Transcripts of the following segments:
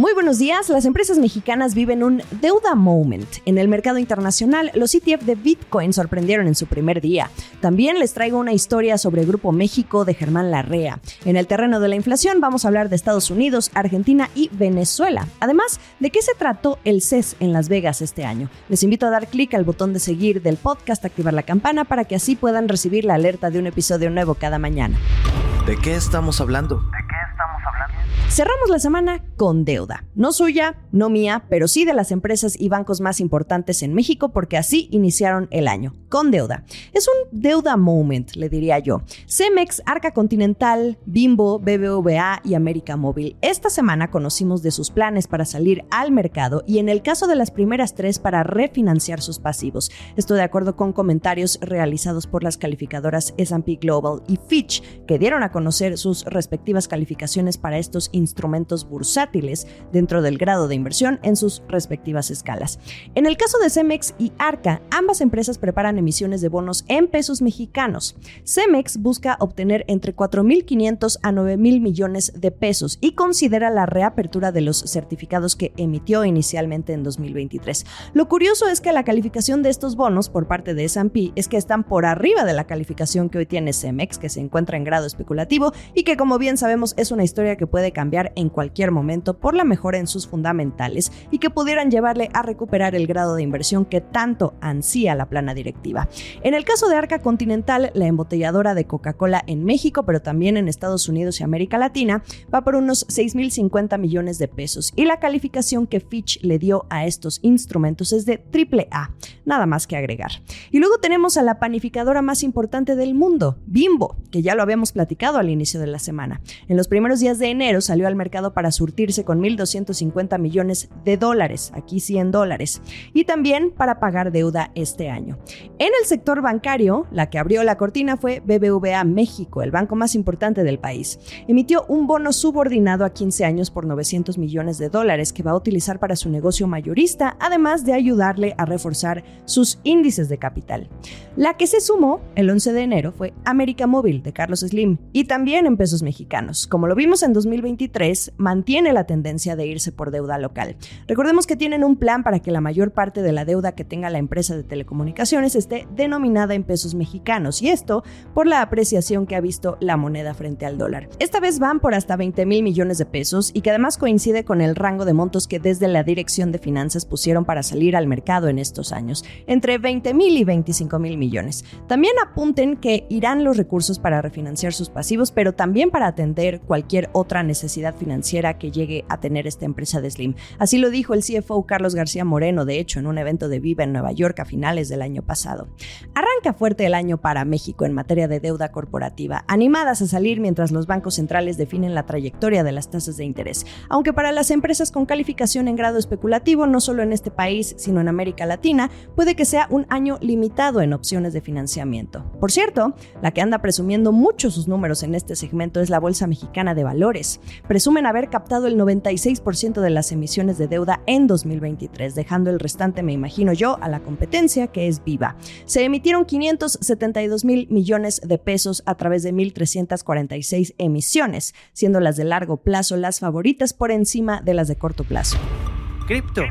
Muy buenos días. Las empresas mexicanas viven un deuda moment. En el mercado internacional, los ETF de Bitcoin sorprendieron en su primer día. También les traigo una historia sobre Grupo México de Germán Larrea. En el terreno de la inflación vamos a hablar de Estados Unidos, Argentina y Venezuela. Además, ¿de qué se trató el CES en Las Vegas este año? Les invito a dar clic al botón de seguir del podcast, activar la campana para que así puedan recibir la alerta de un episodio nuevo cada mañana. ¿De qué estamos hablando? Cerramos la semana con deuda. No suya, no mía, pero sí de las empresas y bancos más importantes en México porque así iniciaron el año, con deuda. Es un deuda moment, le diría yo. Cemex, Arca Continental, Bimbo, BBVA y América Móvil. Esta semana conocimos de sus planes para salir al mercado y en el caso de las primeras tres para refinanciar sus pasivos. Esto de acuerdo con comentarios realizados por las calificadoras S&P Global y Fitch, que dieron a conocer sus respectivas calificaciones para estos instrumentos bursátiles dentro del grado de inversión en sus respectivas escalas. En el caso de Cemex y Arca, ambas empresas preparan emisiones de bonos en pesos mexicanos. Cemex busca obtener entre 4.500 a 9.000 millones de pesos y considera la reapertura de los certificados que emitió inicialmente en 2023. Lo curioso es que la calificación de estos bonos por parte de S&P es que están por arriba de la calificación que hoy tiene Cemex, que se encuentra en grado especulativo y que como bien sabemos es una historia que puede cambiar en cualquier momento por la mejora en sus fundamentales y que pudieran llevarle a recuperar el grado de inversión que tanto ansía la plana directiva. En el caso de Arca Continental, la embotelladora de Coca-Cola en México, pero también en Estados Unidos y América Latina, va por unos 6.050 millones de pesos y la calificación que Fitch le dio a estos instrumentos es de triple A, nada más que agregar. Y luego tenemos a la panificadora más importante del mundo, Bimbo, que ya lo habíamos platicado al inicio de la semana. En los primeros días de enero salió al mercado para surtirse con 1.250 millones de dólares, aquí 100 dólares, y también para pagar deuda este año. En el sector bancario, la que abrió la cortina fue BBVA México, el banco más importante del país. Emitió un bono subordinado a 15 años por 900 millones de dólares que va a utilizar para su negocio mayorista, además de ayudarle a reforzar sus índices de capital. La que se sumó el 11 de enero fue América Móvil de Carlos Slim y también en pesos mexicanos. Como lo vimos en 2023, mantiene la tendencia de irse por deuda local. Recordemos que tienen un plan para que la mayor parte de la deuda que tenga la empresa de telecomunicaciones esté denominada en pesos mexicanos y esto por la apreciación que ha visto la moneda frente al dólar. Esta vez van por hasta 20 mil millones de pesos y que además coincide con el rango de montos que desde la Dirección de Finanzas pusieron para salir al mercado en estos años, entre 20 mil y 25 mil millones. También apunten que irán los recursos para refinanciar sus pasivos, pero también para atender cualquier otra necesidad financiera que llegue a tener esta empresa de Slim. Así lo dijo el CFO Carlos García Moreno, de hecho, en un evento de Viva en Nueva York a finales del año pasado. Arranca fuerte el año para México en materia de deuda corporativa, animadas a salir mientras los bancos centrales definen la trayectoria de las tasas de interés. Aunque para las empresas con calificación en grado especulativo, no solo en este país, sino en América Latina, puede que sea un año limitado en opciones de financiamiento. Por cierto, la que anda presumiendo mucho sus números en este segmento es la Bolsa Mexicana de Valores presumen haber captado el 96% de las emisiones de deuda en 2023, dejando el restante, me imagino yo, a la competencia que es viva. Se emitieron 572 mil millones de pesos a través de 1.346 emisiones, siendo las de largo plazo las favoritas por encima de las de corto plazo. Cripto.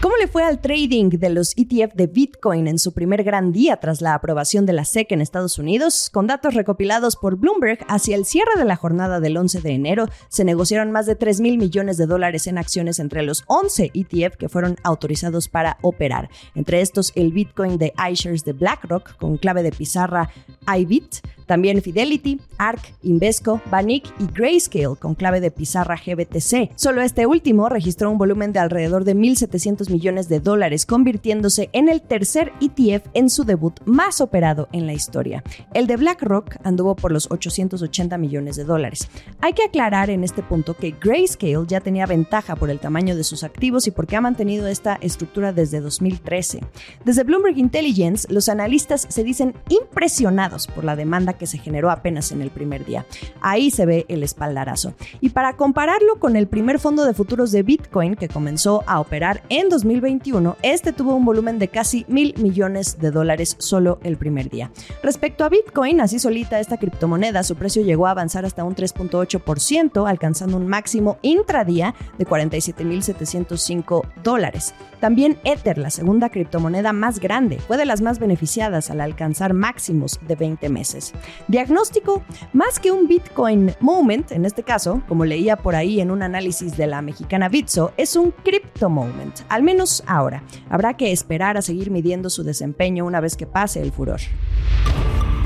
¿Cómo le fue al trading de los ETF de Bitcoin en su primer gran día tras la aprobación de la SEC en Estados Unidos? Con datos recopilados por Bloomberg, hacia el cierre de la jornada del 11 de enero se negociaron más de 3 mil millones de dólares en acciones entre los 11 ETF que fueron autorizados para operar. Entre estos, el Bitcoin de iShares de BlackRock con clave de pizarra IBIT, también Fidelity, ARK, Invesco, Banik y Grayscale con clave de pizarra GBTC. Solo este último registró un volumen de alrededor de 1.700 millones de dólares, convirtiéndose en el tercer ETF en su debut más operado en la historia. El de BlackRock anduvo por los 880 millones de dólares. Hay que aclarar en este punto que Grayscale ya tenía ventaja por el tamaño de sus activos y porque ha mantenido esta estructura desde 2013. Desde Bloomberg Intelligence, los analistas se dicen impresionados por la demanda que se generó apenas en el primer día. Ahí se ve el espaldarazo. Y para compararlo con el primer fondo de futuros de Bitcoin que comenzó a operar en 2021, este tuvo un volumen de casi mil millones de dólares solo el primer día. Respecto a Bitcoin, así solita esta criptomoneda, su precio llegó a avanzar hasta un 3.8%, alcanzando un máximo intradía de 47.705 dólares. También Ether, la segunda criptomoneda más grande, fue de las más beneficiadas al alcanzar máximos de 20 meses. Diagnóstico, más que un Bitcoin moment, en este caso, como leía por ahí en un análisis de la mexicana Bitso, es un crypto moment, al menos ahora. Habrá que esperar a seguir midiendo su desempeño una vez que pase el furor.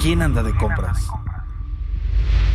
¿Quién anda de compras?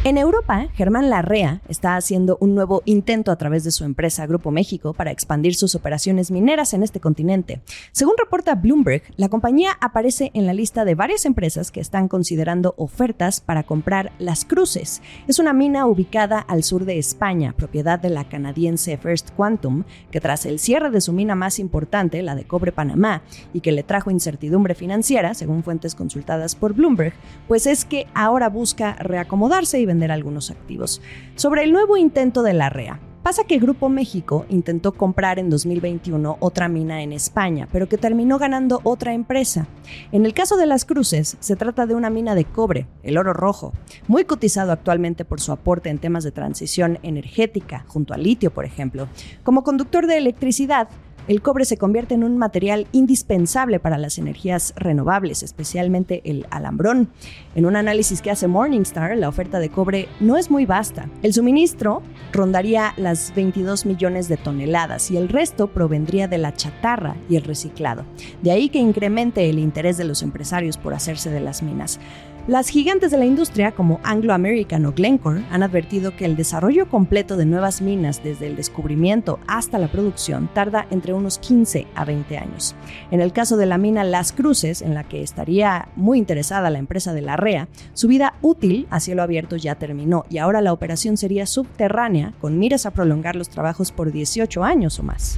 En Europa, Germán Larrea está haciendo un nuevo intento a través de su empresa Grupo México para expandir sus operaciones mineras en este continente. Según reporta Bloomberg, la compañía aparece en la lista de varias empresas que están considerando ofertas para comprar Las Cruces. Es una mina ubicada al sur de España, propiedad de la canadiense First Quantum, que tras el cierre de su mina más importante, la de Cobre Panamá, y que le trajo incertidumbre financiera, según fuentes consultadas por Bloomberg, pues es que ahora busca reacomodarse y vender algunos activos. Sobre el nuevo intento de la REA. Pasa que Grupo México intentó comprar en 2021 otra mina en España, pero que terminó ganando otra empresa. En el caso de las cruces, se trata de una mina de cobre, el oro rojo, muy cotizado actualmente por su aporte en temas de transición energética, junto al litio, por ejemplo. Como conductor de electricidad, el cobre se convierte en un material indispensable para las energías renovables, especialmente el alambrón. En un análisis que hace Morningstar, la oferta de cobre no es muy vasta. El suministro rondaría las 22 millones de toneladas y el resto provendría de la chatarra y el reciclado. De ahí que incremente el interés de los empresarios por hacerse de las minas. Las gigantes de la industria como Anglo American o Glencore han advertido que el desarrollo completo de nuevas minas desde el descubrimiento hasta la producción tarda entre unos 15 a 20 años. En el caso de la mina Las Cruces, en la que estaría muy interesada la empresa de la REA, su vida útil a cielo abierto ya terminó y ahora la operación sería subterránea con miras a prolongar los trabajos por 18 años o más.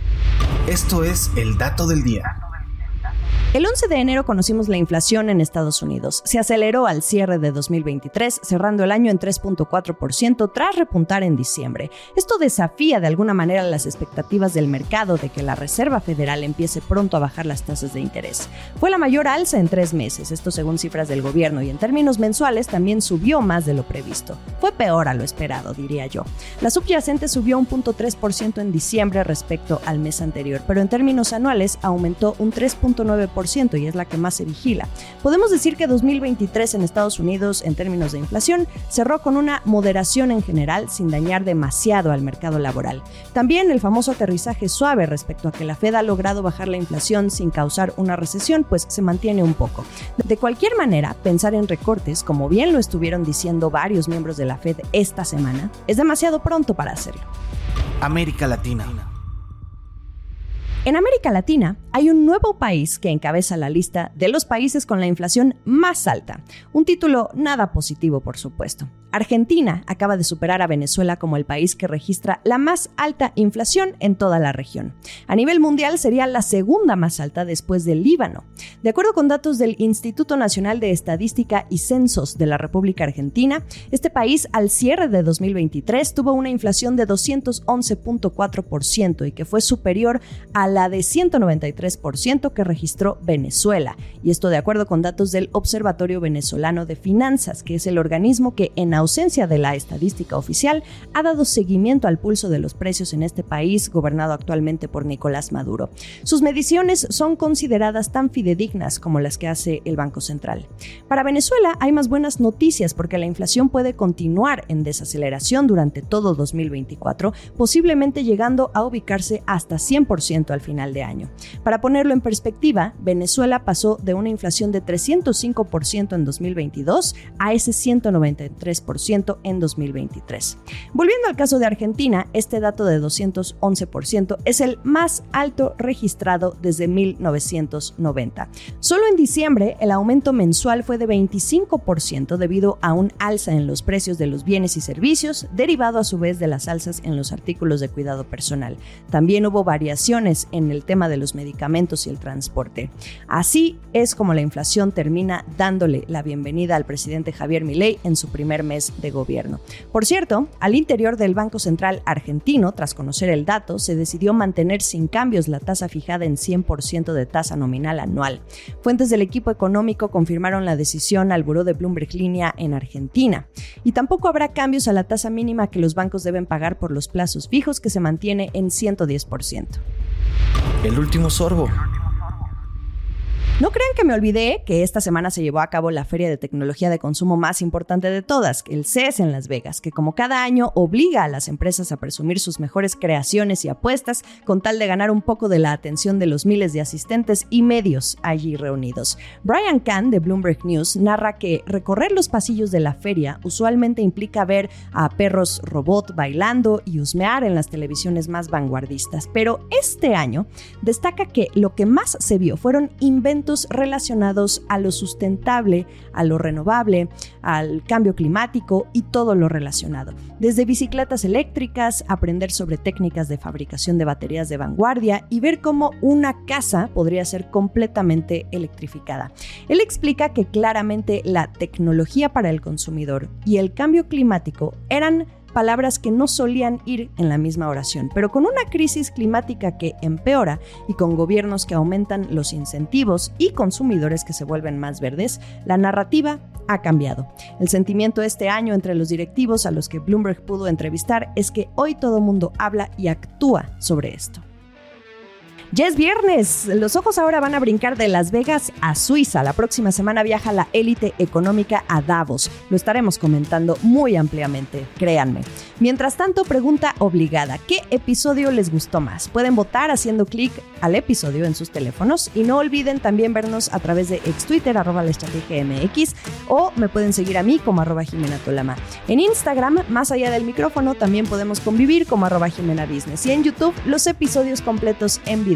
Esto es el dato del día. El 11 de enero conocimos la inflación en Estados Unidos. Se aceleró al cierre de 2023, cerrando el año en 3.4% tras repuntar en diciembre. Esto desafía de alguna manera las expectativas del mercado de que la Reserva Federal empiece pronto a bajar las tasas de interés. Fue la mayor alza en tres meses, esto según cifras del gobierno, y en términos mensuales también subió más de lo previsto. Fue peor a lo esperado, diría yo. La subyacente subió un 0.3% en diciembre respecto al mes anterior, pero en términos anuales aumentó un 3.9% y es la que más se vigila. Podemos decir que 2023 en Estados Unidos, en términos de inflación, cerró con una moderación en general sin dañar demasiado al mercado laboral. También el famoso aterrizaje suave respecto a que la Fed ha logrado bajar la inflación sin causar una recesión, pues se mantiene un poco. De cualquier manera, pensar en recortes, como bien lo estuvieron diciendo varios miembros de la Fed esta semana, es demasiado pronto para hacerlo. América Latina. En América Latina hay un nuevo país que encabeza la lista de los países con la inflación más alta. Un título nada positivo, por supuesto. Argentina acaba de superar a Venezuela como el país que registra la más alta inflación en toda la región. A nivel mundial sería la segunda más alta después del Líbano. De acuerdo con datos del Instituto Nacional de Estadística y Censos de la República Argentina, este país al cierre de 2023 tuvo una inflación de 211.4% y que fue superior a la de 193% que registró Venezuela. Y esto de acuerdo con datos del Observatorio Venezolano de Finanzas, que es el organismo que en ausencia de la estadística oficial, ha dado seguimiento al pulso de los precios en este país gobernado actualmente por Nicolás Maduro. Sus mediciones son consideradas tan fidedignas como las que hace el Banco Central. Para Venezuela hay más buenas noticias porque la inflación puede continuar en desaceleración durante todo 2024, posiblemente llegando a ubicarse hasta 100% al final de año. Para ponerlo en perspectiva, Venezuela pasó de una inflación de 305% en 2022 a ese 193% 210% en 2023. Volviendo al caso de Argentina, este dato de 211% es el más alto registrado desde 1990. Solo en diciembre el aumento mensual fue de 25% debido a un alza en los precios de los bienes y servicios, derivado a su vez de las alzas en los artículos de cuidado personal. También hubo variaciones en el tema de los medicamentos y el transporte. Así es como la inflación termina dándole la bienvenida al presidente Javier Milei en su primer mes de gobierno. Por cierto, al interior del Banco Central argentino, tras conocer el dato, se decidió mantener sin cambios la tasa fijada en 100% de tasa nominal anual. Fuentes del equipo económico confirmaron la decisión al buró de Bloomberg Línea en Argentina. Y tampoco habrá cambios a la tasa mínima que los bancos deben pagar por los plazos fijos que se mantiene en 110%. El último sorbo. No crean que me olvidé que esta semana se llevó a cabo la feria de tecnología de consumo más importante de todas, el CES en Las Vegas, que como cada año obliga a las empresas a presumir sus mejores creaciones y apuestas con tal de ganar un poco de la atención de los miles de asistentes y medios allí reunidos. Brian Kahn de Bloomberg News narra que recorrer los pasillos de la feria usualmente implica ver a perros robot bailando y husmear en las televisiones más vanguardistas, pero este año destaca que lo que más se vio fueron inventos relacionados a lo sustentable, a lo renovable, al cambio climático y todo lo relacionado. Desde bicicletas eléctricas, aprender sobre técnicas de fabricación de baterías de vanguardia y ver cómo una casa podría ser completamente electrificada. Él explica que claramente la tecnología para el consumidor y el cambio climático eran palabras que no solían ir en la misma oración, pero con una crisis climática que empeora y con gobiernos que aumentan los incentivos y consumidores que se vuelven más verdes, la narrativa ha cambiado. El sentimiento este año entre los directivos a los que Bloomberg pudo entrevistar es que hoy todo mundo habla y actúa sobre esto. Ya es viernes, los ojos ahora van a brincar de Las Vegas a Suiza. La próxima semana viaja la élite económica a Davos. Lo estaremos comentando muy ampliamente, créanme. Mientras tanto, pregunta obligada, ¿qué episodio les gustó más? Pueden votar haciendo clic al episodio en sus teléfonos y no olviden también vernos a través de ex Twitter, arroba la o me pueden seguir a mí como arroba Jimena Tolama. En Instagram, más allá del micrófono, también podemos convivir como arroba Jimena Business y en YouTube los episodios completos en